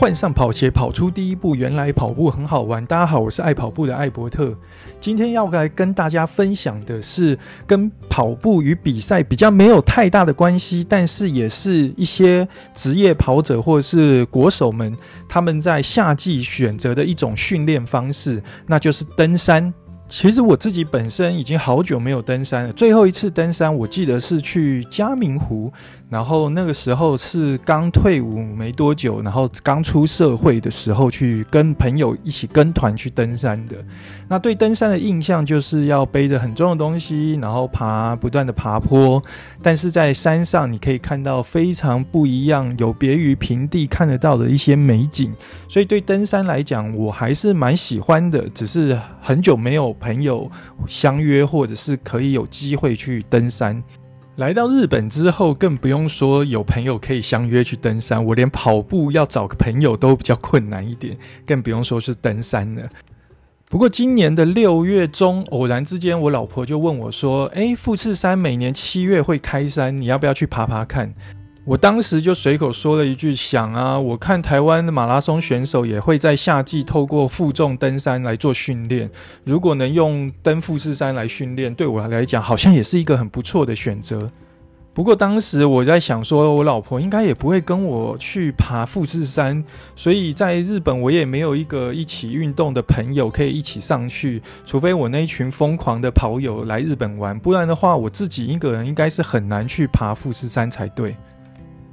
换上跑鞋，跑出第一步。原来跑步很好玩。大家好，我是爱跑步的艾伯特。今天要来跟大家分享的是跟跑步与比赛比较没有太大的关系，但是也是一些职业跑者或者是国手们他们在夏季选择的一种训练方式，那就是登山。其实我自己本身已经好久没有登山了，最后一次登山我记得是去嘉明湖。然后那个时候是刚退伍没多久，然后刚出社会的时候，去跟朋友一起跟团去登山的。那对登山的印象就是要背着很重的东西，然后爬，不断的爬坡。但是在山上你可以看到非常不一样，有别于平地看得到的一些美景。所以对登山来讲，我还是蛮喜欢的。只是很久没有朋友相约，或者是可以有机会去登山。来到日本之后，更不用说有朋友可以相约去登山。我连跑步要找个朋友都比较困难一点，更不用说是登山了。不过今年的六月中，偶然之间，我老婆就问我说：“诶，富士山每年七月会开山，你要不要去爬爬看？”我当时就随口说了一句：“想啊，我看台湾的马拉松选手也会在夏季透过负重登山来做训练。如果能用登富士山来训练，对我来讲好像也是一个很不错的选择。不过当时我在想，说我老婆应该也不会跟我去爬富士山，所以在日本我也没有一个一起运动的朋友可以一起上去，除非我那一群疯狂的跑友来日本玩，不然的话，我自己一个人应该是很难去爬富士山才对。”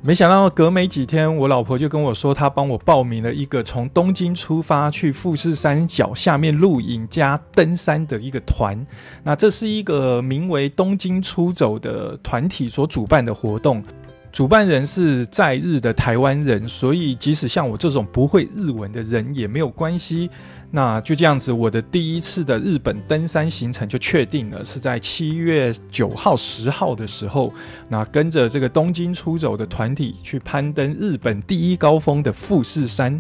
没想到隔没几天，我老婆就跟我说，她帮我报名了一个从东京出发去富士山脚下面露营加登山的一个团。那这是一个名为“东京出走”的团体所主办的活动，主办人是在日的台湾人，所以即使像我这种不会日文的人也没有关系。那就这样子，我的第一次的日本登山行程就确定了，是在七月九号、十号的时候，那跟着这个东京出走的团体去攀登日本第一高峰的富士山。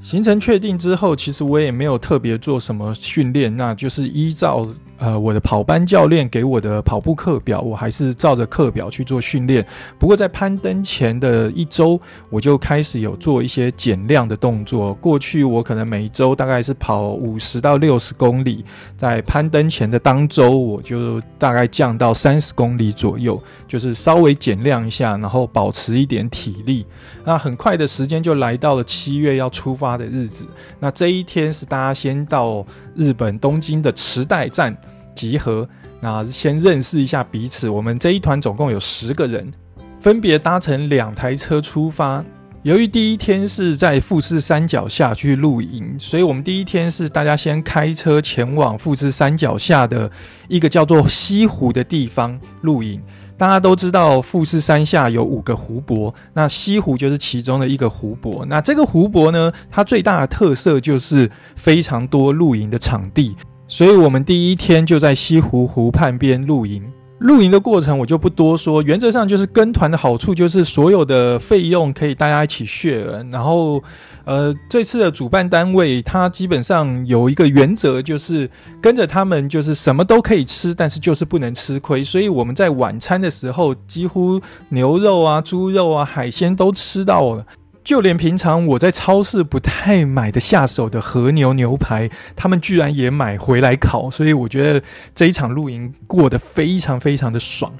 行程确定之后，其实我也没有特别做什么训练，那就是依照。呃，我的跑班教练给我的跑步课表，我还是照着课表去做训练。不过在攀登前的一周，我就开始有做一些减量的动作。过去我可能每一周大概是跑五十到六十公里，在攀登前的当周，我就大概降到三十公里左右，就是稍微减量一下，然后保持一点体力。那很快的时间就来到了七月要出发的日子。那这一天是大家先到日本东京的池袋站。集合，那先认识一下彼此。我们这一团总共有十个人，分别搭乘两台车出发。由于第一天是在富士山脚下去露营，所以我们第一天是大家先开车前往富士山脚下的一个叫做西湖的地方露营。大家都知道，富士山下有五个湖泊，那西湖就是其中的一个湖泊。那这个湖泊呢，它最大的特色就是非常多露营的场地。所以我们第一天就在西湖湖畔边露营。露营的过程我就不多说，原则上就是跟团的好处就是所有的费用可以大家一起 share。然后，呃，这次的主办单位他基本上有一个原则，就是跟着他们就是什么都可以吃，但是就是不能吃亏。所以我们在晚餐的时候，几乎牛肉啊、猪肉啊、海鲜都吃到了。就连平常我在超市不太买得下手的和牛牛排，他们居然也买回来烤，所以我觉得这一场露营过得非常非常的爽。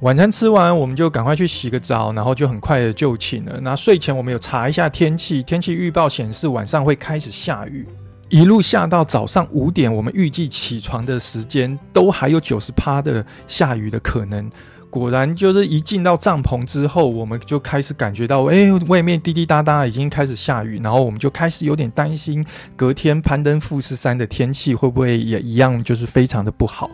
晚餐吃完，我们就赶快去洗个澡，然后就很快的就寝了。那睡前我们有查一下天气，天气预报显示晚上会开始下雨，一路下到早上五点，我们预计起床的时间都还有九十趴的下雨的可能。果然，就是一进到帐篷之后，我们就开始感觉到，哎，外面滴滴答答已经开始下雨，然后我们就开始有点担心，隔天攀登富士山的天气会不会也一样，就是非常的不好。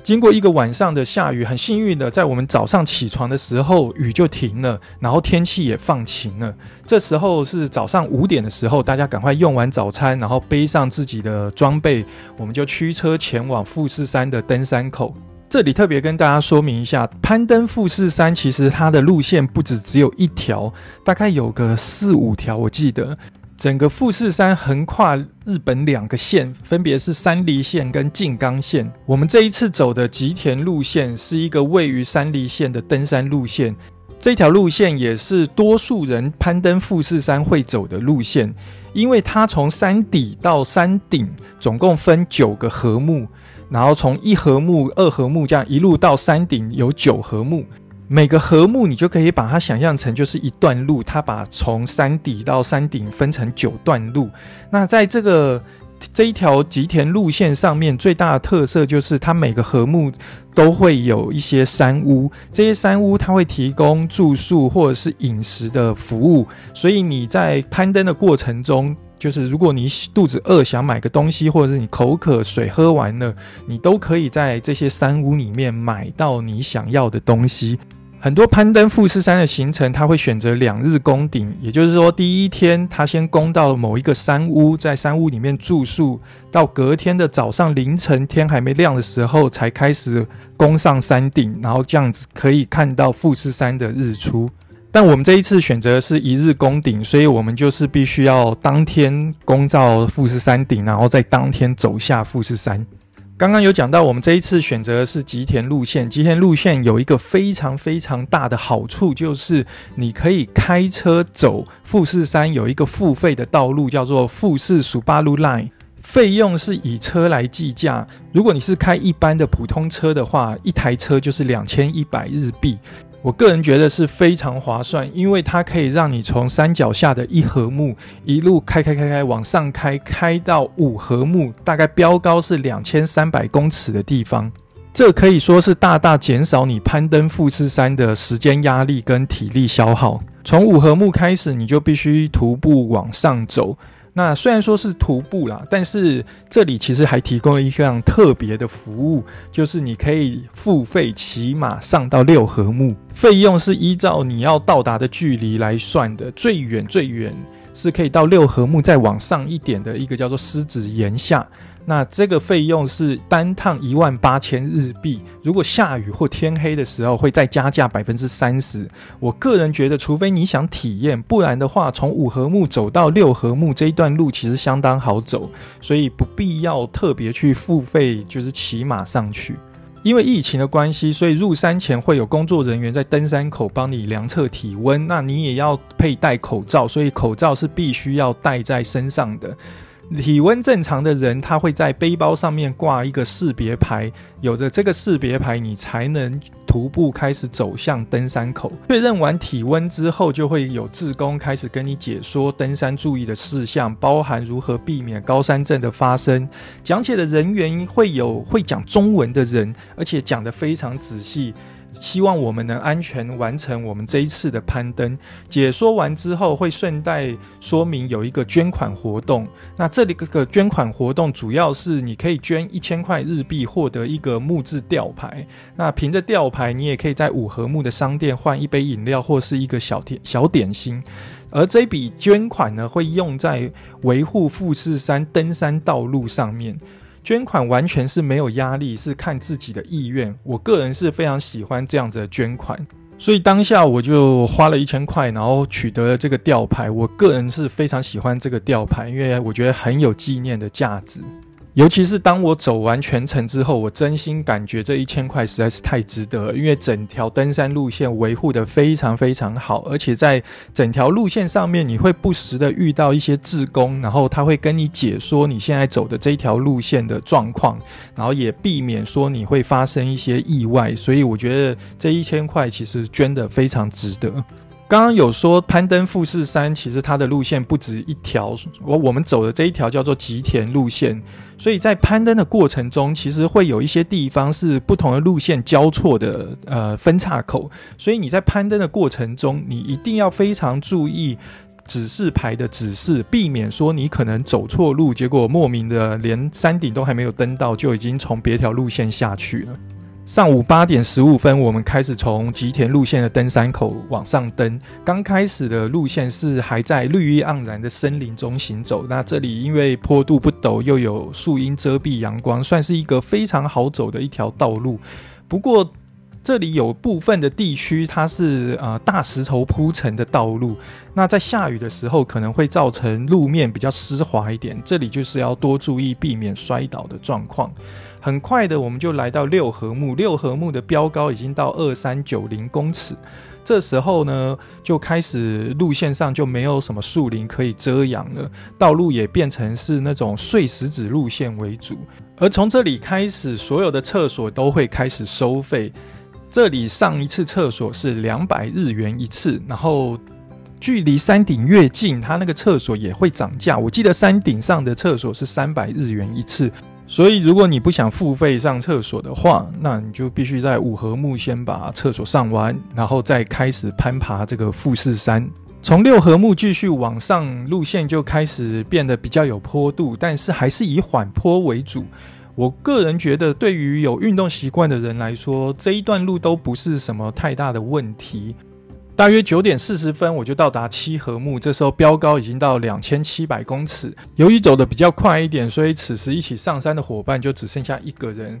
经过一个晚上的下雨，很幸运的，在我们早上起床的时候，雨就停了，然后天气也放晴了。这时候是早上五点的时候，大家赶快用完早餐，然后背上自己的装备，我们就驱车前往富士山的登山口。这里特别跟大家说明一下，攀登富士山其实它的路线不止只有一条，大概有个四五条。我记得整个富士山横跨日本两个县，分别是山梨县跟静冈县。我们这一次走的吉田路线是一个位于山梨县的登山路线。这条路线也是多数人攀登富士山会走的路线，因为它从山底到山顶总共分九个合目，然后从一合目、二合目这样一路到山顶有九合目。每个合目你就可以把它想象成就是一段路，它把从山底到山顶分成九段路。那在这个这一条吉田路线上面，最大的特色就是它每个合目都会有一些山屋，这些山屋它会提供住宿或者是饮食的服务，所以你在攀登的过程中，就是如果你肚子饿想买个东西，或者是你口渴水喝完了，你都可以在这些山屋里面买到你想要的东西。很多攀登富士山的行程，他会选择两日攻顶，也就是说，第一天他先攻到某一个山屋，在山屋里面住宿，到隔天的早上凌晨天还没亮的时候，才开始攻上山顶，然后这样子可以看到富士山的日出。但我们这一次选择是一日攻顶，所以我们就是必须要当天攻到富士山顶，然后在当天走下富士山。刚刚有讲到，我们这一次选择的是吉田路线。吉田路线有一个非常非常大的好处，就是你可以开车走富士山，有一个付费的道路，叫做富士 Subaru Line，费用是以车来计价。如果你是开一般的普通车的话，一台车就是两千一百日币。我个人觉得是非常划算，因为它可以让你从山脚下的一合目一路开开开开往上开，开到五合目，大概标高是两千三百公尺的地方。这可以说是大大减少你攀登富士山的时间压力跟体力消耗。从五合目开始，你就必须徒步往上走。那虽然说是徒步啦，但是这里其实还提供了一项特别的服务，就是你可以付费骑马上到六合目，费用是依照你要到达的距离来算的，最远最远是可以到六合目再往上一点的一个叫做狮子岩下。那这个费用是单趟一万八千日币，如果下雨或天黑的时候会再加价百分之三十。我个人觉得，除非你想体验，不然的话，从五合目走到六合目这一段路其实相当好走，所以不必要特别去付费，就是骑马上去。因为疫情的关系，所以入山前会有工作人员在登山口帮你量测体温，那你也要佩戴口罩，所以口罩是必须要戴在身上的。体温正常的人，他会在背包上面挂一个识别牌，有着这个识别牌，你才能徒步开始走向登山口。确认完体温之后，就会有志工开始跟你解说登山注意的事项，包含如何避免高山症的发生。讲解的人员会有会讲中文的人，而且讲得非常仔细。希望我们能安全完成我们这一次的攀登。解说完之后，会顺带说明有一个捐款活动。那这里个捐款活动主要是你可以捐一千块日币，获得一个木质吊牌。那凭着吊牌，你也可以在五合目的商店换一杯饮料或是一个小点小点心。而这笔捐款呢，会用在维护富士山登山道路上面。捐款完全是没有压力，是看自己的意愿。我个人是非常喜欢这样子的捐款，所以当下我就花了一千块，然后取得了这个吊牌。我个人是非常喜欢这个吊牌，因为我觉得很有纪念的价值。尤其是当我走完全程之后，我真心感觉这一千块实在是太值得了，因为整条登山路线维护得非常非常好，而且在整条路线上面，你会不时的遇到一些志工，然后他会跟你解说你现在走的这条路线的状况，然后也避免说你会发生一些意外，所以我觉得这一千块其实捐得非常值得。刚刚有说攀登富士山，其实它的路线不止一条。我我们走的这一条叫做吉田路线，所以在攀登的过程中，其实会有一些地方是不同的路线交错的呃分岔口。所以你在攀登的过程中，你一定要非常注意指示牌的指示，避免说你可能走错路，结果莫名的连山顶都还没有登到，就已经从别条路线下去了。上午八点十五分，我们开始从吉田路线的登山口往上登。刚开始的路线是还在绿意盎然的森林中行走。那这里因为坡度不陡，又有树荫遮蔽阳光，算是一个非常好走的一条道路。不过，这里有部分的地区，它是呃大石头铺成的道路，那在下雨的时候可能会造成路面比较湿滑一点，这里就是要多注意，避免摔倒的状况。很快的，我们就来到六合目，六合目的标高已经到二三九零公尺。这时候呢，就开始路线上就没有什么树林可以遮阳了，道路也变成是那种碎石子路线为主。而从这里开始，所有的厕所都会开始收费。这里上一次厕所是两百日元一次，然后距离山顶越近，它那个厕所也会涨价。我记得山顶上的厕所是三百日元一次。所以，如果你不想付费上厕所的话，那你就必须在五合目先把厕所上完，然后再开始攀爬这个富士山。从六合目继续往上，路线就开始变得比较有坡度，但是还是以缓坡为主。我个人觉得，对于有运动习惯的人来说，这一段路都不是什么太大的问题。大约九点四十分，我就到达七合目。这时候标高已经到两千七百公尺。由于走得比较快一点，所以此时一起上山的伙伴就只剩下一个人。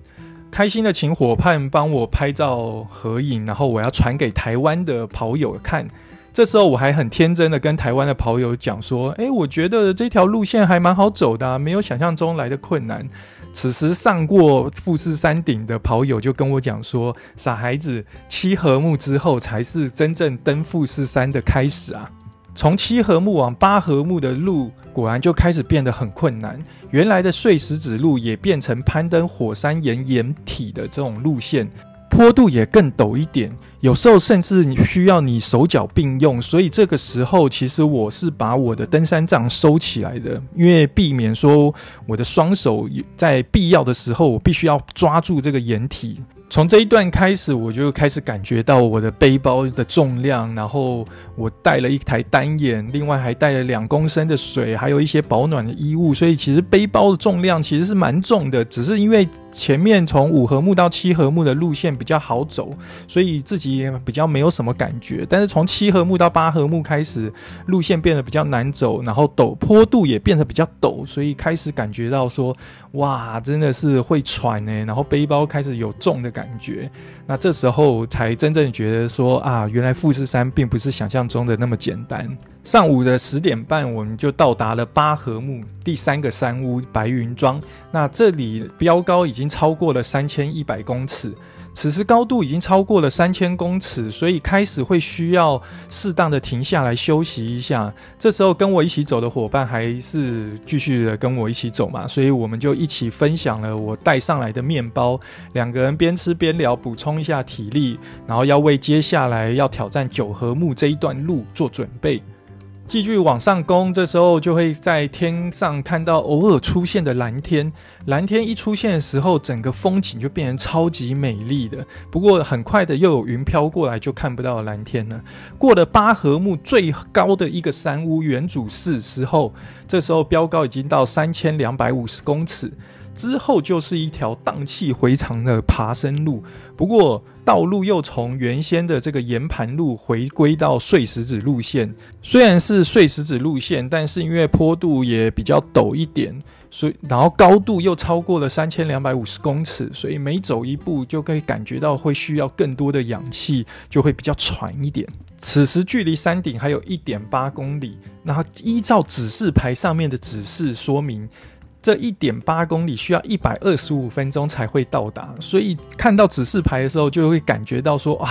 开心的请伙伴帮我拍照合影，然后我要传给台湾的跑友看。这时候我还很天真的跟台湾的跑友讲说：“诶，我觉得这条路线还蛮好走的，没有想象中来的困难。”此时上过富士山顶的跑友就跟我讲说：“傻孩子，七合目之后才是真正登富士山的开始啊！从七合目往八合目的路，果然就开始变得很困难。原来的碎石子路也变成攀登火山岩岩体的这种路线。”坡度也更陡一点，有时候甚至需要你手脚并用，所以这个时候其实我是把我的登山杖收起来的，因为避免说我的双手在必要的时候我必须要抓住这个掩体。从这一段开始，我就开始感觉到我的背包的重量，然后我带了一台单眼，另外还带了两公升的水，还有一些保暖的衣物，所以其实背包的重量其实是蛮重的。只是因为前面从五合目到七合目的路线比较好走，所以自己也比较没有什么感觉。但是从七合目到八合目开始，路线变得比较难走，然后陡坡度也变得比较陡，所以开始感觉到说，哇，真的是会喘呢。然后背包开始有重的感。感觉，那这时候才真正觉得说啊，原来富士山并不是想象中的那么简单。上午的十点半，我们就到达了八合目第三个山屋白云庄。那这里标高已经超过了三千一百公尺。此时高度已经超过了三千公尺，所以开始会需要适当的停下来休息一下。这时候跟我一起走的伙伴还是继续的跟我一起走嘛，所以我们就一起分享了我带上来的面包，两个人边吃边聊，补充一下体力，然后要为接下来要挑战九合目这一段路做准备。继续往上攻，这时候就会在天上看到偶尔出现的蓝天。蓝天一出现的时候，整个风景就变成超级美丽的。不过很快的又有云飘过来，就看不到蓝天了。过了八合目最高的一个山屋元祖寺时候，这时候标高已经到三千两百五十公尺。之后就是一条荡气回肠的爬升路，不过道路又从原先的这个岩盘路回归到碎石子路线。虽然是碎石子路线，但是因为坡度也比较陡一点，所以然后高度又超过了三千两百五十公尺，所以每走一步就可以感觉到会需要更多的氧气，就会比较喘一点。此时距离山顶还有一点八公里，那依照指示牌上面的指示说明。这一点八公里需要一百二十五分钟才会到达，所以看到指示牌的时候，就会感觉到说啊，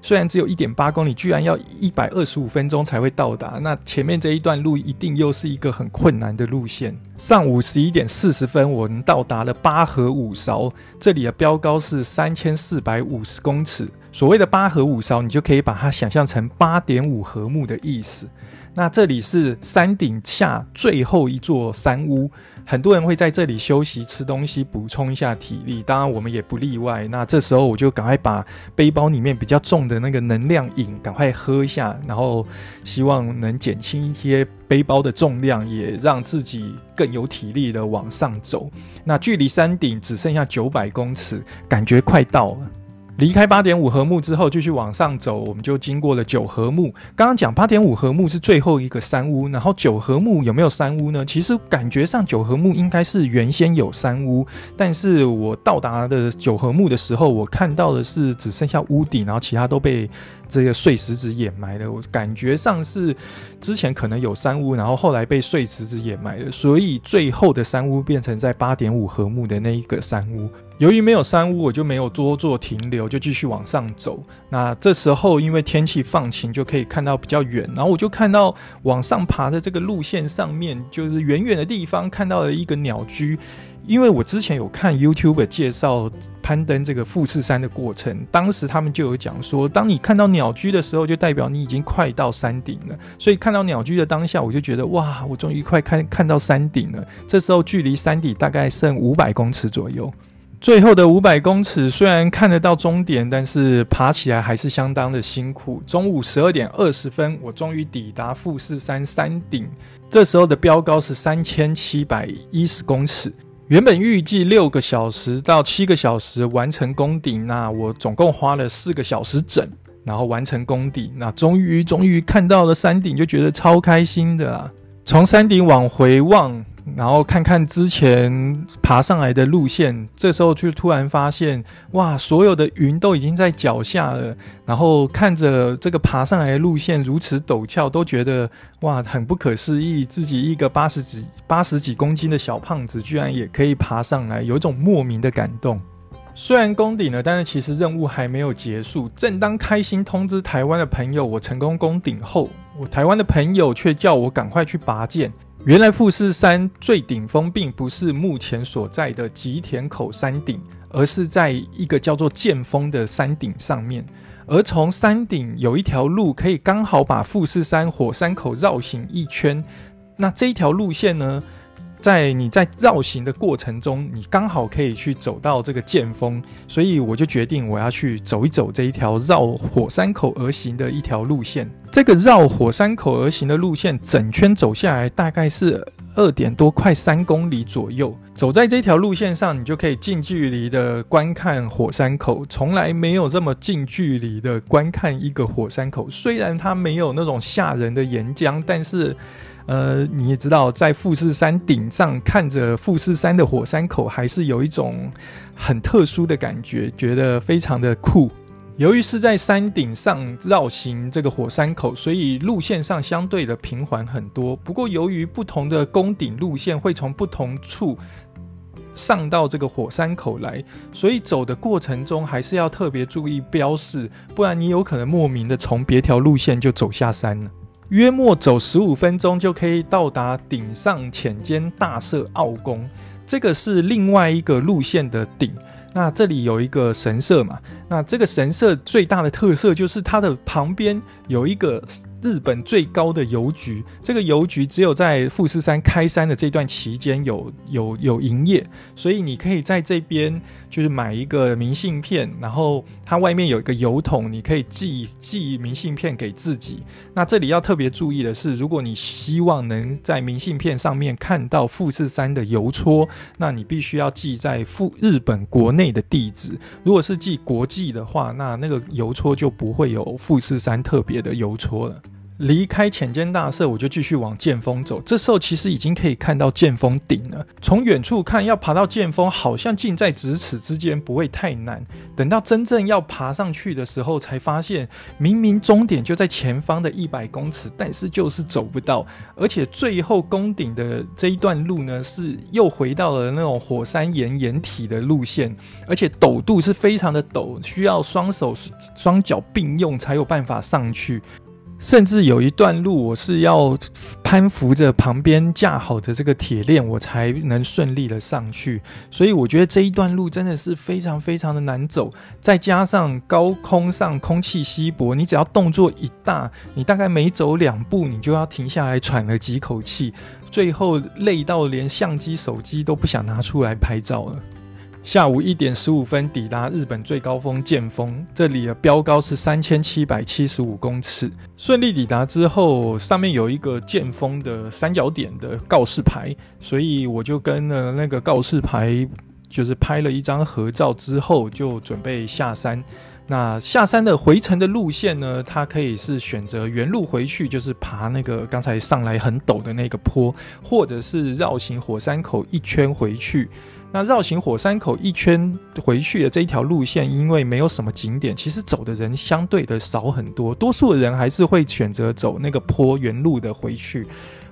虽然只有一点八公里，居然要一百二十五分钟才会到达，那前面这一段路一定又是一个很困难的路线。上午十一点四十分，我们到达了八合五勺，这里的标高是三千四百五十公尺。所谓的八合五勺，你就可以把它想象成八点五合目的意思。那这里是山顶下最后一座山屋，很多人会在这里休息、吃东西、补充一下体力。当然，我们也不例外。那这时候我就赶快把背包里面比较重的那个能量饮赶快喝一下，然后希望能减轻一些背包的重量，也让自己更有体力的往上走。那距离山顶只剩下九百公尺，感觉快到了。离开八点五合木之后，继续往上走，我们就经过了九合木。刚刚讲八点五合木是最后一个山屋，然后九合木有没有山屋呢？其实感觉上九合木应该是原先有山屋，但是我到达的九合木的时候，我看到的是只剩下屋顶，然后其他都被这个碎石子掩埋的。我感觉上是之前可能有山屋，然后后来被碎石子掩埋的，所以最后的山屋变成在八点五合目的那一个山屋。由于没有山屋，我就没有多做停留，就继续往上走。那这时候因为天气放晴，就可以看到比较远。然后我就看到往上爬的这个路线上面，就是远远的地方看到了一个鸟居。因为我之前有看 YouTube 介绍攀登这个富士山的过程，当时他们就有讲说，当你看到鸟居的时候，就代表你已经快到山顶了。所以看到鸟居的当下，我就觉得哇，我终于快看看到山顶了。这时候距离山顶大概剩五百公尺左右。最后的五百公尺虽然看得到终点，但是爬起来还是相当的辛苦。中午十二点二十分，我终于抵达富士山山顶。这时候的标高是三千七百一十公尺。原本预计六个小时到七个小时完成攻顶，那我总共花了四个小时整，然后完成攻顶。那终于终于看到了山顶，就觉得超开心的！从山顶往回望。然后看看之前爬上来的路线，这时候就突然发现，哇，所有的云都已经在脚下了。然后看着这个爬上来的路线如此陡峭，都觉得哇，很不可思议。自己一个八十几、八十几公斤的小胖子，居然也可以爬上来，有一种莫名的感动。虽然攻顶了，但是其实任务还没有结束。正当开心通知台湾的朋友我成功攻顶后，我台湾的朋友却叫我赶快去拔剑。原来富士山最顶峰并不是目前所在的吉田口山顶，而是在一个叫做剑峰的山顶上面。而从山顶有一条路可以刚好把富士山火山口绕行一圈。那这一条路线呢，在你在绕行的过程中，你刚好可以去走到这个剑峰，所以我就决定我要去走一走这一条绕火山口而行的一条路线。这个绕火山口而行的路线，整圈走下来大概是二点多，快三公里左右。走在这条路线上，你就可以近距离的观看火山口，从来没有这么近距离的观看一个火山口。虽然它没有那种吓人的岩浆，但是。呃，你也知道，在富士山顶上看着富士山的火山口，还是有一种很特殊的感觉，觉得非常的酷。由于是在山顶上绕行这个火山口，所以路线上相对的平缓很多。不过，由于不同的攻顶路线会从不同处上到这个火山口来，所以走的过程中还是要特别注意标示，不然你有可能莫名的从别条路线就走下山了。约莫走十五分钟就可以到达顶上浅间大社奥宫，这个是另外一个路线的顶。那这里有一个神社嘛？那这个神社最大的特色就是它的旁边有一个。日本最高的邮局，这个邮局只有在富士山开山的这段期间有有有营业，所以你可以在这边就是买一个明信片，然后它外面有一个邮筒，你可以寄寄明信片给自己。那这里要特别注意的是，如果你希望能在明信片上面看到富士山的邮戳，那你必须要寄在富日本国内的地址。如果是寄国际的话，那那个邮戳就不会有富士山特别的邮戳了。离开浅间大社，我就继续往剑峰走。这时候其实已经可以看到剑峰顶了。从远处看，要爬到剑峰，好像近在咫尺之间，不会太难。等到真正要爬上去的时候，才发现明明终点就在前方的一百公尺，但是就是走不到。而且最后攻顶的这一段路呢，是又回到了那种火山岩岩体的路线，而且陡度是非常的陡，需要双手双脚并用才有办法上去。甚至有一段路，我是要攀扶着旁边架好的这个铁链，我才能顺利的上去。所以我觉得这一段路真的是非常非常的难走，再加上高空上空气稀薄，你只要动作一大，你大概每走两步，你就要停下来喘了几口气，最后累到连相机、手机都不想拿出来拍照了。下午一点十五分抵达日本最高峰剑峰，这里的标高是三千七百七十五公尺。顺利抵达之后，上面有一个剑峰的三角点的告示牌，所以我就跟了那个告示牌，就是拍了一张合照之后，就准备下山。那下山的回程的路线呢，它可以是选择原路回去，就是爬那个刚才上来很陡的那个坡，或者是绕行火山口一圈回去。那绕行火山口一圈回去的这一条路线，因为没有什么景点，其实走的人相对的少很多，多数的人还是会选择走那个坡原路的回去。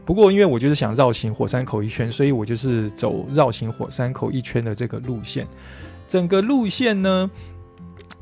不过，因为我就是想绕行火山口一圈，所以我就是走绕行火山口一圈的这个路线。整个路线呢，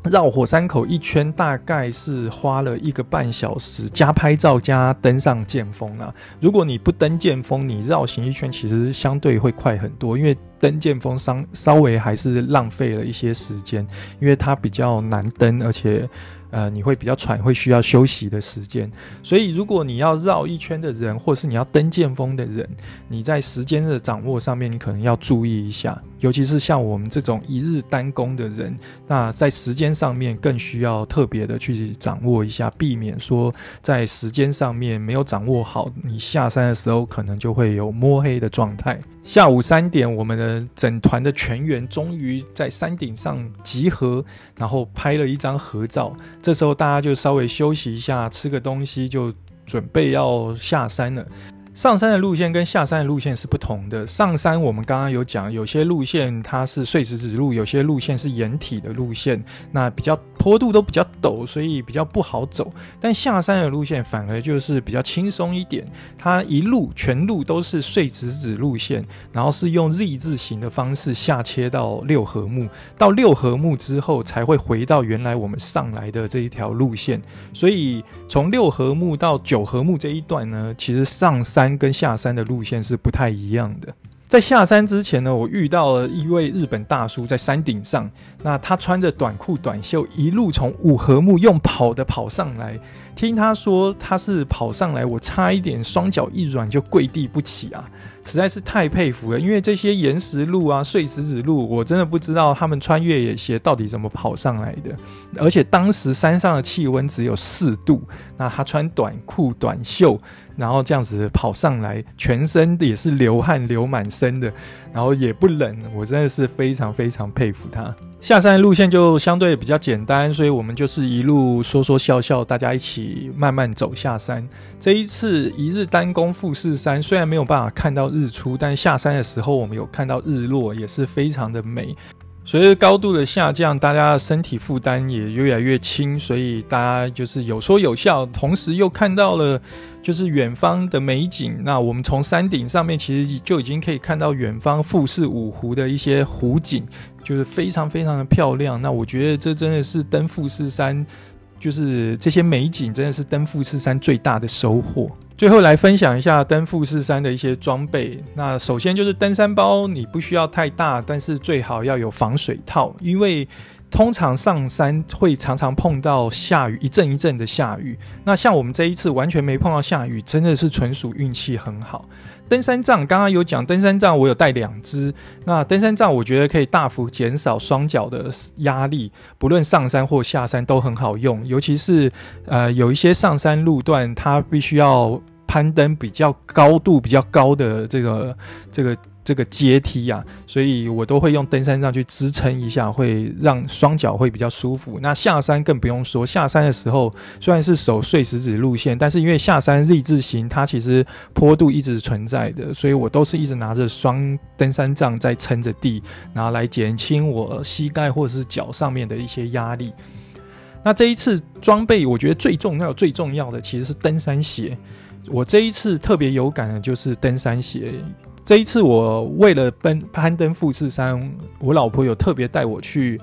绕火山口一圈大概是花了一个半小时，加拍照加登上剑峰啊。如果你不登剑峰，你绕行一圈其实相对会快很多，因为登剑峰稍稍微还是浪费了一些时间，因为它比较难登，而且。呃，你会比较喘，会需要休息的时间。所以，如果你要绕一圈的人，或是你要登剑峰的人，你在时间的掌握上面，你可能要注意一下。尤其是像我们这种一日单攻的人，那在时间上面更需要特别的去掌握一下，避免说在时间上面没有掌握好，你下山的时候可能就会有摸黑的状态。下午三点，我们的整团的全员终于在山顶上集合，然后拍了一张合照。这时候大家就稍微休息一下，吃个东西，就准备要下山了。上山的路线跟下山的路线是不同的。上山我们刚刚有讲，有些路线它是碎石子路，有些路线是岩体的路线，那比较坡度都比较陡，所以比较不好走。但下山的路线反而就是比较轻松一点，它一路全路都是碎石子路线，然后是用 Z 字形的方式下切到六合木，到六合木之后才会回到原来我们上来的这一条路线。所以从六合木到九合木这一段呢，其实上山。山跟下山的路线是不太一样的。在下山之前呢，我遇到了一位日本大叔在山顶上，那他穿着短裤短袖，一路从五合目用跑的跑上来。听他说他是跑上来，我差一点双脚一软就跪地不起啊！实在是太佩服了，因为这些岩石路啊、碎石子路，我真的不知道他们穿越野鞋到底怎么跑上来的。而且当时山上的气温只有四度，那他穿短裤短袖，然后这样子跑上来，全身也是流汗流满身的，然后也不冷，我真的是非常非常佩服他。下山的路线就相对比较简单，所以我们就是一路说说笑笑，大家一起慢慢走下山。这一次一日单攻富士山，虽然没有办法看到日出，但下山的时候我们有看到日落，也是非常的美。随着高度的下降，大家的身体负担也越来越轻，所以大家就是有说有笑，同时又看到了就是远方的美景。那我们从山顶上面其实就已经可以看到远方富士五湖的一些湖景，就是非常非常的漂亮。那我觉得这真的是登富士山。就是这些美景，真的是登富士山最大的收获。最后来分享一下登富士山的一些装备。那首先就是登山包，你不需要太大，但是最好要有防水套，因为通常上山会常常碰到下雨，一阵一阵的下雨。那像我们这一次完全没碰到下雨，真的是纯属运气很好。登山杖刚刚有讲，登山杖我有带两只。那登山杖我觉得可以大幅减少双脚的压力，不论上山或下山都很好用。尤其是呃有一些上山路段，它必须要攀登比较高度比较高的这个这个。这个阶梯呀、啊，所以我都会用登山杖去支撑一下，会让双脚会比较舒服。那下山更不用说，下山的时候虽然是走碎石子路线，但是因为下山 Z 字形，它其实坡度一直存在的，所以我都是一直拿着双登山杖在撑着地，然后来减轻我膝盖或者是脚上面的一些压力。那这一次装备，我觉得最重要、最重要的其实是登山鞋。我这一次特别有感的就是登山鞋。这一次我为了奔攀登富士山，我老婆有特别带我去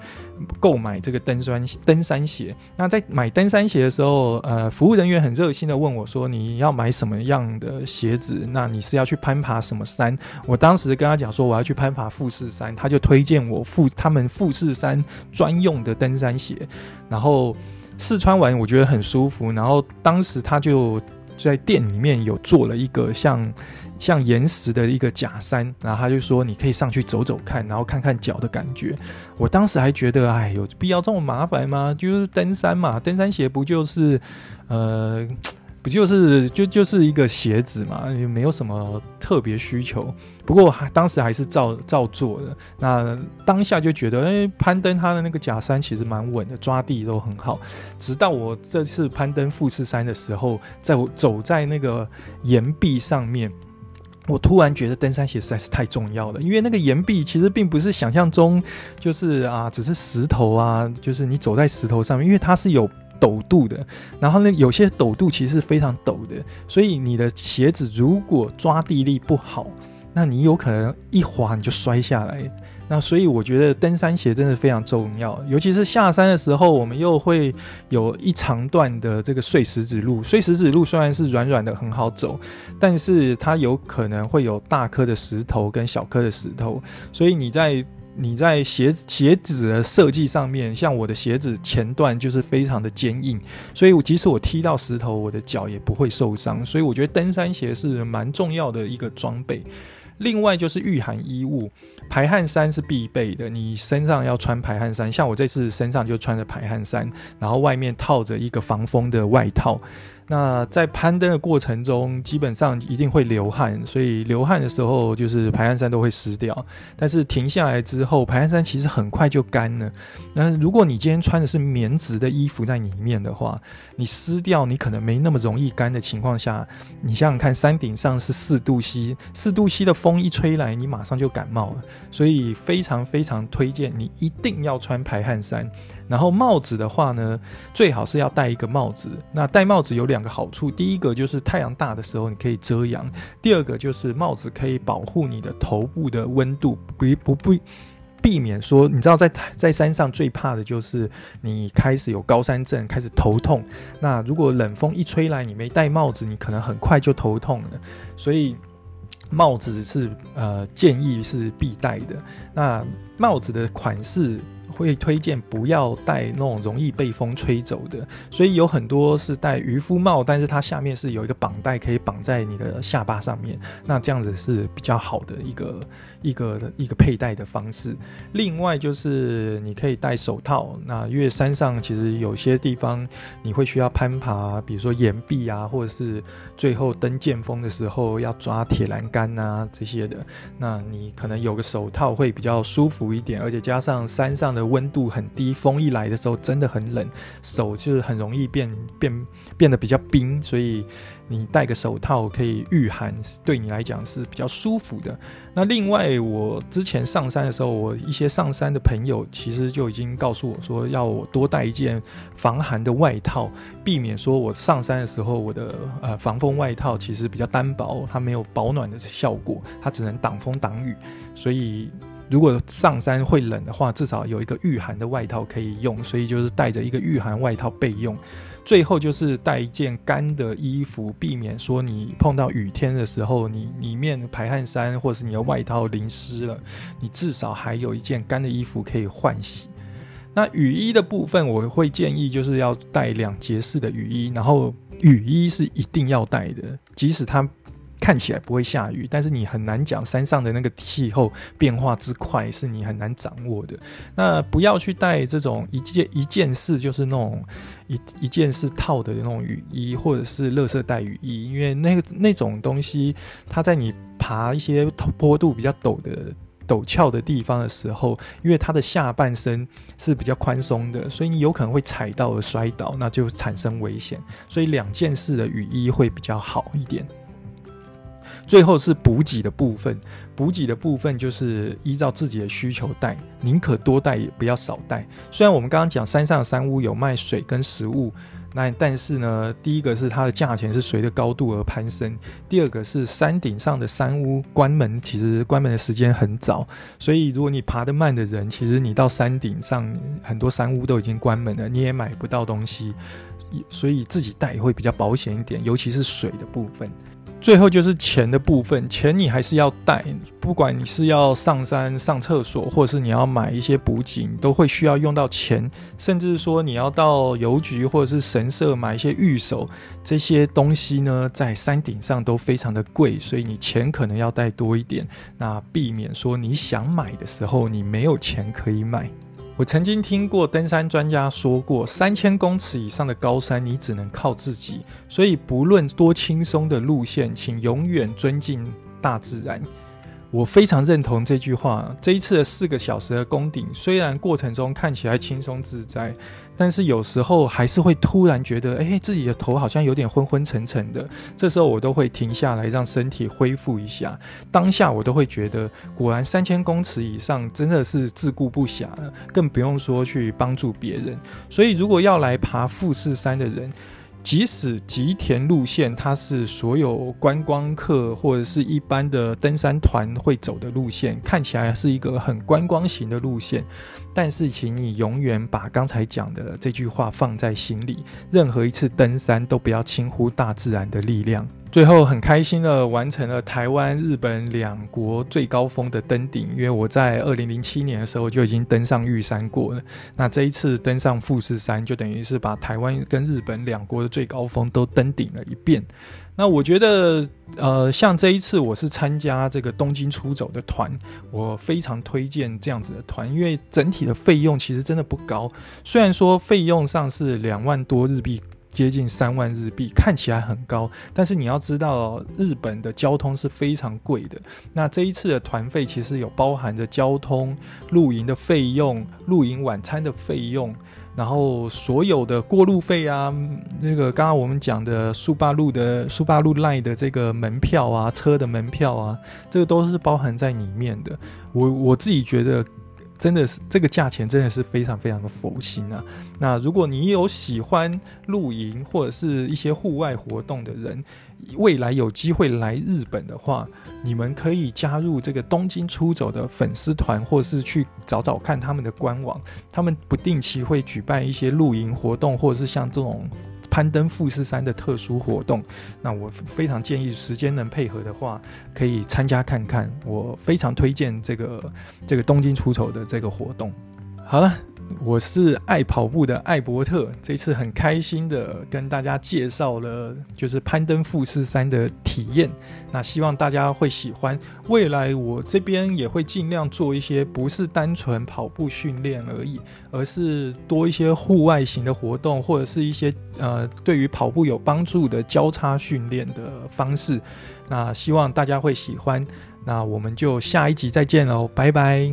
购买这个登山登山鞋。那在买登山鞋的时候，呃，服务人员很热心的问我说：“你要买什么样的鞋子？那你是要去攀爬什么山？”我当时跟他讲说我要去攀爬富士山，他就推荐我富他们富士山专用的登山鞋。然后试穿完，我觉得很舒服。然后当时他就在店里面有做了一个像。像岩石的一个假山，然后他就说你可以上去走走看，然后看看脚的感觉。我当时还觉得，哎，有必要这么麻烦吗？就是登山嘛，登山鞋不就是，呃，不就是就就是一个鞋子嘛，也没有什么特别需求。不过还当时还是照照做的。那当下就觉得，哎，攀登它的那个假山其实蛮稳的，抓地都很好。直到我这次攀登富士山的时候，在我走在那个岩壁上面。我突然觉得登山鞋实在是太重要了，因为那个岩壁其实并不是想象中，就是啊，只是石头啊，就是你走在石头上面，因为它是有陡度的，然后呢，有些陡度其实是非常陡的，所以你的鞋子如果抓地力不好，那你有可能一滑你就摔下来。那所以我觉得登山鞋真的非常重要，尤其是下山的时候，我们又会有一长段的这个碎石子路。碎石子路虽然是软软的很好走，但是它有可能会有大颗的石头跟小颗的石头，所以你在你在鞋鞋子的设计上面，像我的鞋子前段就是非常的坚硬，所以我即使我踢到石头，我的脚也不会受伤。所以我觉得登山鞋是蛮重要的一个装备。另外就是御寒衣物，排汗衫是必备的，你身上要穿排汗衫。像我这次身上就穿着排汗衫，然后外面套着一个防风的外套。那在攀登的过程中，基本上一定会流汗，所以流汗的时候就是排汗衫都会湿掉。但是停下来之后，排汗衫其实很快就干了。那如果你今天穿的是棉质的衣服在里面的话，你湿掉你可能没那么容易干的情况下，你想想看，山顶上是四度 C，四度 C 的风一吹来，你马上就感冒了。所以非常非常推荐你一定要穿排汗衫。然后帽子的话呢，最好是要戴一个帽子。那戴帽子有两个好处，第一个就是太阳大的时候你可以遮阳，第二个就是帽子可以保护你的头部的温度，不不不避免说，你知道在在山上最怕的就是你开始有高山症，开始头痛。那如果冷风一吹来，你没戴帽子，你可能很快就头痛了。所以帽子是呃建议是必戴的。那帽子的款式。会推荐不要戴那种容易被风吹走的，所以有很多是戴渔夫帽，但是它下面是有一个绑带可以绑在你的下巴上面，那这样子是比较好的一个一个一个佩戴的方式。另外就是你可以戴手套，那因为山上其实有些地方你会需要攀爬，比如说岩壁啊，或者是最后登剑峰的时候要抓铁栏杆啊这些的，那你可能有个手套会比较舒服一点，而且加上山上的。温度很低，风一来的时候真的很冷，手就是很容易变变变得比较冰，所以你戴个手套可以御寒，对你来讲是比较舒服的。那另外，我之前上山的时候，我一些上山的朋友其实就已经告诉我说，要我多带一件防寒的外套，避免说我上山的时候我的呃防风外套其实比较单薄，它没有保暖的效果，它只能挡风挡雨，所以。如果上山会冷的话，至少有一个御寒的外套可以用，所以就是带着一个御寒外套备用。最后就是带一件干的衣服，避免说你碰到雨天的时候，你里面排汗衫或是你的外套淋湿了，你至少还有一件干的衣服可以换洗。那雨衣的部分，我会建议就是要带两节式的雨衣，然后雨衣是一定要带的，即使它。看起来不会下雨，但是你很难讲山上的那个气候变化之快，是你很难掌握的。那不要去带这种一件一件式，就是那种一一件式套的那种雨衣，或者是垃圾带雨衣，因为那个那种东西，它在你爬一些坡度比较陡的陡峭的地方的时候，因为它的下半身是比较宽松的，所以你有可能会踩到而摔倒，那就产生危险。所以两件式的雨衣会比较好一点。最后是补给的部分，补给的部分就是依照自己的需求带，宁可多带也不要少带。虽然我们刚刚讲山上的山屋有卖水跟食物，那但是呢，第一个是它的价钱是随着高度而攀升，第二个是山顶上的山屋关门，其实关门的时间很早，所以如果你爬得慢的人，其实你到山顶上很多山屋都已经关门了，你也买不到东西，所以自己带会比较保险一点，尤其是水的部分。最后就是钱的部分，钱你还是要带，不管你是要上山上厕所，或者是你要买一些补给，你都会需要用到钱。甚至说你要到邮局或者是神社买一些御守，这些东西呢，在山顶上都非常的贵，所以你钱可能要带多一点，那避免说你想买的时候你没有钱可以买。我曾经听过登山专家说过，三千公尺以上的高山，你只能靠自己。所以，不论多轻松的路线，请永远尊敬大自然。我非常认同这句话。这一次的四个小时的攻顶，虽然过程中看起来轻松自在，但是有时候还是会突然觉得，哎，自己的头好像有点昏昏沉沉的。这时候我都会停下来，让身体恢复一下。当下我都会觉得，果然三千公尺以上真的是自顾不暇了，更不用说去帮助别人。所以，如果要来爬富士山的人，即使吉田路线它是所有观光客或者是一般的登山团会走的路线，看起来是一个很观光型的路线，但是请你永远把刚才讲的这句话放在心里，任何一次登山都不要轻忽大自然的力量。最后很开心的完成了台湾、日本两国最高峰的登顶，因为我在二零零七年的时候就已经登上玉山过了。那这一次登上富士山，就等于是把台湾跟日本两国的最高峰都登顶了一遍。那我觉得，呃，像这一次我是参加这个东京出走的团，我非常推荐这样子的团，因为整体的费用其实真的不高，虽然说费用上是两万多日币。接近三万日币，看起来很高，但是你要知道，日本的交通是非常贵的。那这一次的团费其实有包含着交通、露营的费用、露营晚餐的费用，然后所有的过路费啊，那个刚刚我们讲的速霸陆的速霸陆 Line 的这个门票啊，车的门票啊，这个都是包含在里面的。我我自己觉得。真的是这个价钱真的是非常非常的佛心啊！那如果你有喜欢露营或者是一些户外活动的人，未来有机会来日本的话，你们可以加入这个东京出走的粉丝团，或是去找找看他们的官网，他们不定期会举办一些露营活动，或者是像这种。攀登富士山的特殊活动，那我非常建议时间能配合的话，可以参加看看。我非常推荐这个这个东京出走的这个活动。好了。我是爱跑步的艾伯特，这次很开心的跟大家介绍了就是攀登富士山的体验，那希望大家会喜欢。未来我这边也会尽量做一些不是单纯跑步训练而已，而是多一些户外型的活动，或者是一些呃对于跑步有帮助的交叉训练的方式。那希望大家会喜欢。那我们就下一集再见喽，拜拜。